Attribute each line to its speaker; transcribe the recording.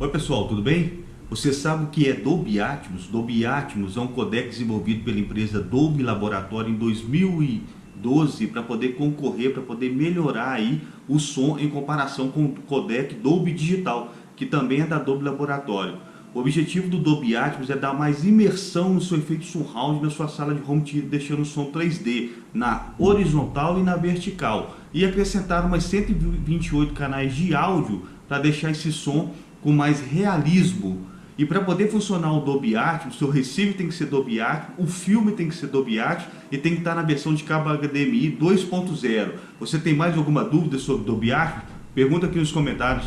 Speaker 1: Oi pessoal, tudo bem? Você sabe o que é Dolby Atmos? Dolby Atmos é um codec desenvolvido pela empresa Dolby Laboratório em 2012 para poder concorrer, para poder melhorar aí o som em comparação com o codec Dolby Digital, que também é da Dolby Laboratório. O objetivo do Dolby Atmos é dar mais imersão no seu efeito surround na sua sala de home theater, deixando o som 3D na horizontal e na vertical. E acrescentar umas 128 canais de áudio para deixar esse som com mais realismo. E para poder funcionar o Dolby Atmos, o seu receiver tem que ser Dolby Atmos, o filme tem que ser Dolby Atmos e tem que estar na versão de cabo HDMI 2.0. Você tem mais alguma dúvida sobre Dolby Atmos? Pergunta aqui nos comentários.